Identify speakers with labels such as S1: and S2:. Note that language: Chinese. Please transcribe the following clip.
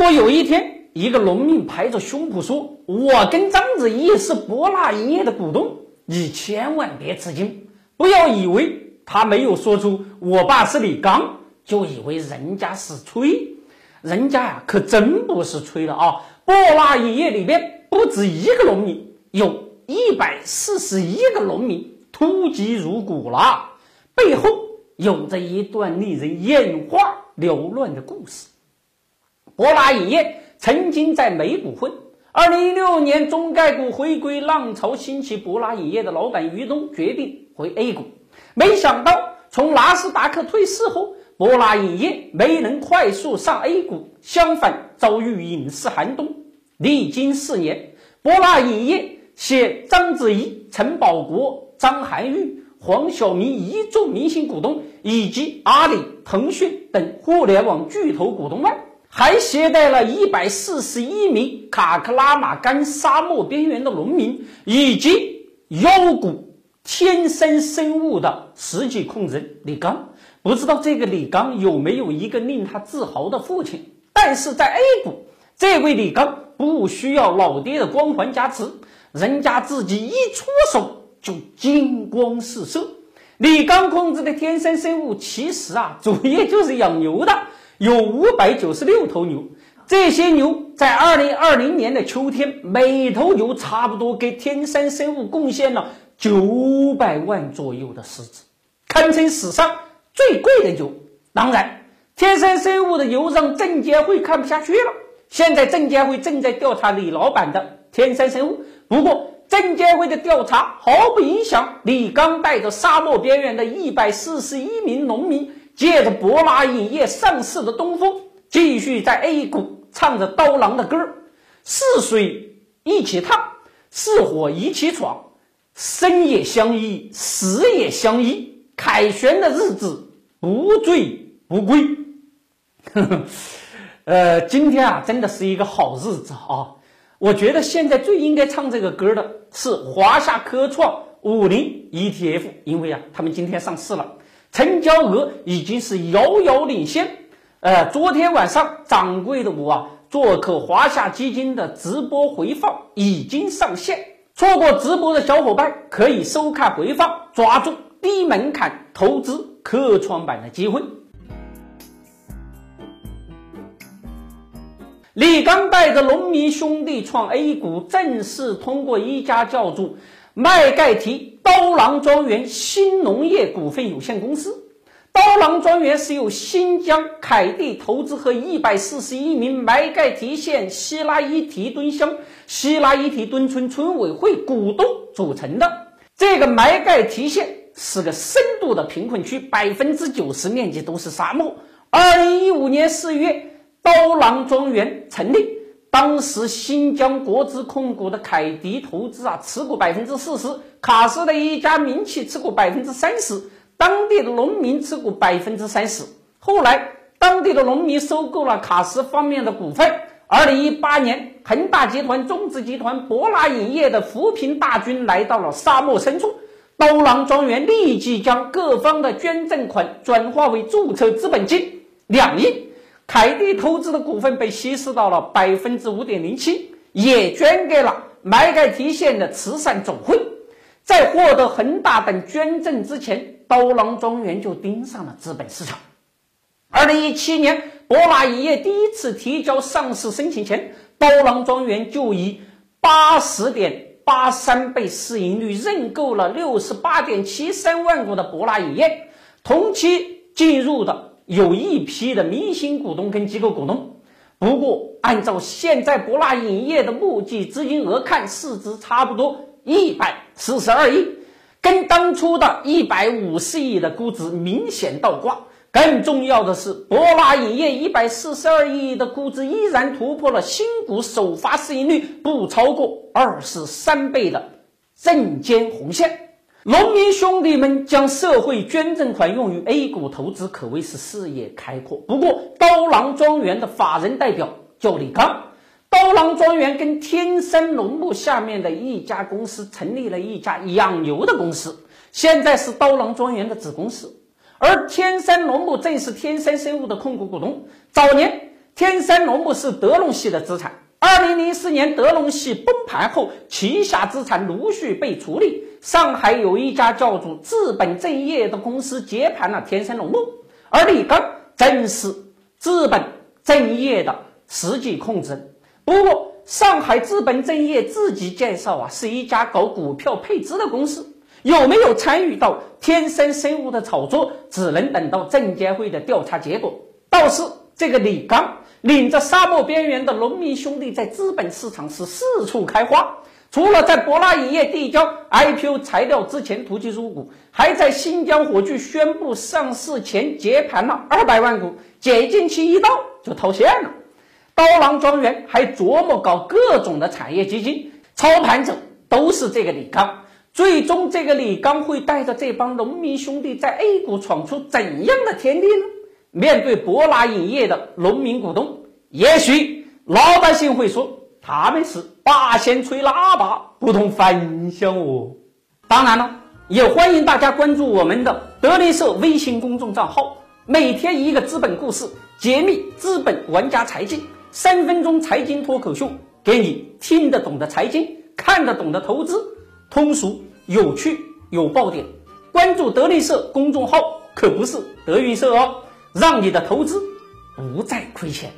S1: 果有一天一个农民拍着胸脯说：“我跟章子怡是博纳影业的股东”，你千万别吃惊，不要以为他没有说出“我爸是李刚”，就以为人家是吹。人家呀，可真不是吹的啊！博纳影业里面不止一个农民，有一百四十一个农民突击入股了，背后有着一段令人眼花缭乱的故事。博纳影业曾经在美股混，二零一六年中概股回归浪潮兴起，博纳影业的老板于东决定回 A 股，没想到从纳斯达克退市后。博纳影业没能快速上 A 股，相反遭遇影视寒冬。历经四年，博纳影业携章子怡、陈宝国、张涵予、黄晓明一众明星股东，以及阿里、腾讯等互联网巨头股东外，还携带了一百四十一名卡克拉玛干沙漠边缘的农民，以及妖股天生生物的实际控制人李刚。不知道这个李刚有没有一个令他自豪的父亲？但是在 A 股，这位李刚不需要老爹的光环加持，人家自己一出手就金光四射。李刚控制的天生生物其实啊，主业就是养牛的，有五百九十六头牛。这些牛在二零二零年的秋天，每头牛差不多给天山生物贡献了九百万左右的市值，堪称史上。最贵的牛，当然，天山生物的牛让证监会看不下去了。现在证监会正在调查李老板的天山生物，不过证监会的调查毫不影响李刚带着沙漠边缘的一百四十一名农民，借着博拉影业上市的东风，继续在 A 股唱着刀郎的歌儿：似水一起烫，似火一起闯，生也相依，死也相依。凯旋的日子不醉不归，呵 呵呃，今天啊，真的是一个好日子啊！我觉得现在最应该唱这个歌的是华夏科创五零 ETF，因为啊，他们今天上市了，成交额已经是遥遥领先。呃，昨天晚上掌柜的我啊，做客华夏基金的直播回放已经上线，错过直播的小伙伴可以收看回放，抓住。低门槛投资科创板的机会。李刚带着农民兄弟创 A 股，正式通过一家叫做麦盖提刀郎庄园新农业股份有限公司。刀郎庄园是由新疆凯地投资和一百四十一名麦盖提县希拉伊提墩乡希拉伊提墩村村委会股东组成的。这个麦盖提县。是个深度的贫困区，百分之九十面积都是沙漠。二零一五年四月，刀郎庄园成立，当时新疆国资控股的凯迪投资啊持股百分之四十，卡斯的一家民企持股百分之三十，当地的农民持股百分之三十。后来，当地的农民收购了卡斯方面的股份。二零一八年，恒大集团、中资集团、博纳影业的扶贫大军来到了沙漠深处。刀郎庄园立即将各方的捐赠款转化为注册资本金两亿，凯地投资的股份被稀释到了百分之五点零七，也捐给了麦盖提县的慈善总会。在获得恒大等捐赠之前，刀郎庄园就盯上了资本市场。二零一七年，博纳影业第一次提交上市申请前，刀郎庄园就以八十点。八三倍市盈率认购了六十八点七三万股的博纳影业，同期进入的有一批的明星股东跟机构股东。不过，按照现在博纳影业的募集资金额看，市值差不多一百四十二亿，跟当初的一百五十亿的估值明显倒挂。更重要的是，博纳影业一百四十二亿的估值依然突破了新股首发市盈率不超过二十三倍的证监红线。农民兄弟们将社会捐赠款用于 A 股投资，可谓是视野开阔。不过，刀郎庄园的法人代表叫李刚，刀郎庄园跟天山农牧下面的一家公司成立了一家养牛的公司，现在是刀郎庄园的子公司。而天山农牧正是天山生物的控股股东。早年，天山农牧是德隆系的资产。二零零四年德隆系崩盘后，旗下资产陆续被处理。上海有一家叫做资本正业的公司接盘了天山农牧，而李刚正是资本正业的实际控制人。不过，上海资本正业自己介绍啊，是一家搞股票配资的公司，有没有参与到天山生物的炒作，只能等到证监会的调查结果。倒是这个李刚领着沙漠边缘的农民兄弟，在资本市场是四处开花。除了在博拉影业递交 IPO 材料之前突击入股，还在新疆火炬宣布上市前接盘了二百万股，解禁期一到就套现了。刀郎庄园还琢磨搞各种的产业基金，操盘者都是这个李刚。最终，这个李刚会带着这帮农民兄弟在 A 股闯出怎样的天地呢？面对博拉影业的农民股东，也许老百姓会说。他们是八仙吹喇叭，不同凡响哦。当然了，也欢迎大家关注我们的德林社微信公众账号，每天一个资本故事，揭秘资本玩家财经，三分钟财经脱口秀，给你听得懂的财经，看得懂的投资，通俗有趣有爆点。关注德林社公众号可不是德云社哦，让你的投资不再亏钱。